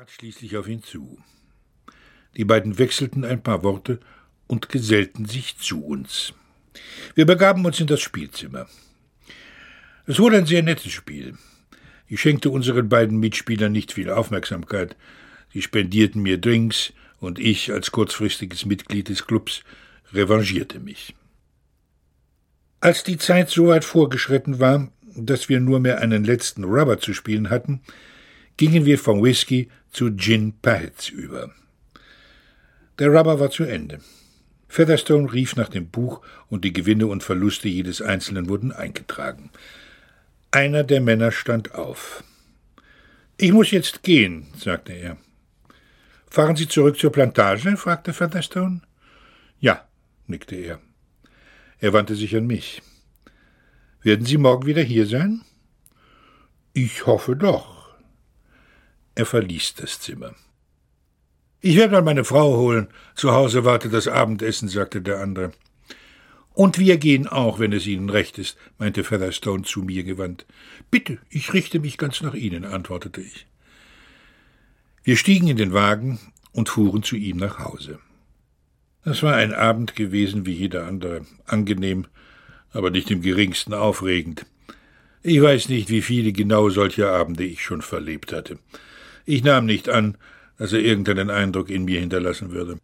trat schließlich auf ihn zu. Die beiden wechselten ein paar Worte und gesellten sich zu uns. Wir begaben uns in das Spielzimmer. Es wurde ein sehr nettes Spiel. Ich schenkte unseren beiden Mitspielern nicht viel Aufmerksamkeit. Sie spendierten mir Drinks und ich als kurzfristiges Mitglied des Clubs revanchierte mich. Als die Zeit so weit vorgeschritten war, dass wir nur mehr einen letzten Rubber zu spielen hatten, gingen wir vom Whisky zu Gin Pahets über. Der Rubber war zu Ende. Featherstone rief nach dem Buch und die Gewinne und Verluste jedes Einzelnen wurden eingetragen. Einer der Männer stand auf. Ich muss jetzt gehen, sagte er. Fahren Sie zurück zur Plantage? fragte Featherstone. Ja, nickte er. Er wandte sich an mich. Werden Sie morgen wieder hier sein? Ich hoffe doch. Er verließ das Zimmer. Ich werde mal meine Frau holen. Zu Hause wartet das Abendessen, sagte der andere. Und wir gehen auch, wenn es Ihnen recht ist, meinte Featherstone zu mir gewandt. Bitte, ich richte mich ganz nach Ihnen, antwortete ich. Wir stiegen in den Wagen und fuhren zu ihm nach Hause. Es war ein Abend gewesen wie jeder andere, angenehm, aber nicht im geringsten aufregend. Ich weiß nicht, wie viele genau solche Abende ich schon verlebt hatte. Ich nahm nicht an, dass er irgendeinen Eindruck in mir hinterlassen würde.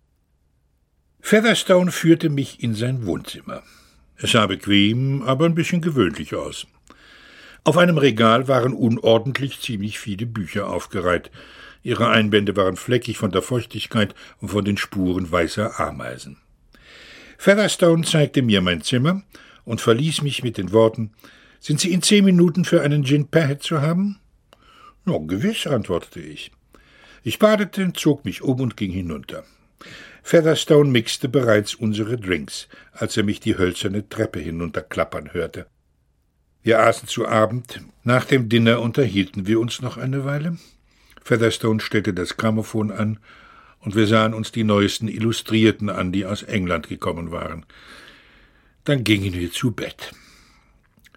Featherstone führte mich in sein Wohnzimmer. Es sah bequem, aber ein bisschen gewöhnlich aus. Auf einem Regal waren unordentlich ziemlich viele Bücher aufgereiht. Ihre Einbände waren fleckig von der Feuchtigkeit und von den Spuren weißer Ameisen. Featherstone zeigte mir mein Zimmer und verließ mich mit den Worten Sind Sie in zehn Minuten für einen Gin Pahet zu haben? Ja, gewiss, antwortete ich. Ich badete, zog mich um und ging hinunter. Featherstone mixte bereits unsere Drinks, als er mich die hölzerne Treppe hinunterklappern hörte. Wir aßen zu Abend. Nach dem Dinner unterhielten wir uns noch eine Weile. Featherstone stellte das Grammophon an, und wir sahen uns die neuesten Illustrierten an, die aus England gekommen waren. Dann gingen wir zu Bett.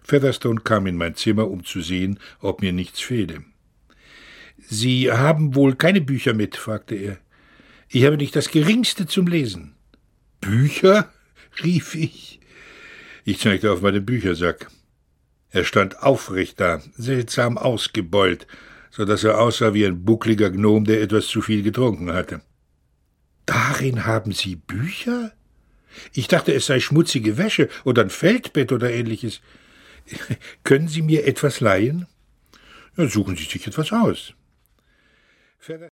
Featherstone kam in mein Zimmer, um zu sehen, ob mir nichts fehle. Sie haben wohl keine Bücher mit? fragte er. Ich habe nicht das geringste zum Lesen. Bücher? rief ich. Ich zeigte auf meinen Büchersack. Er stand aufrecht da, seltsam ausgebeult, so dass er aussah wie ein buckliger Gnom, der etwas zu viel getrunken hatte. Darin haben Sie Bücher? Ich dachte, es sei schmutzige Wäsche oder ein Feldbett oder ähnliches. Können Sie mir etwas leihen? Ja, suchen Sie sich etwas aus. Verder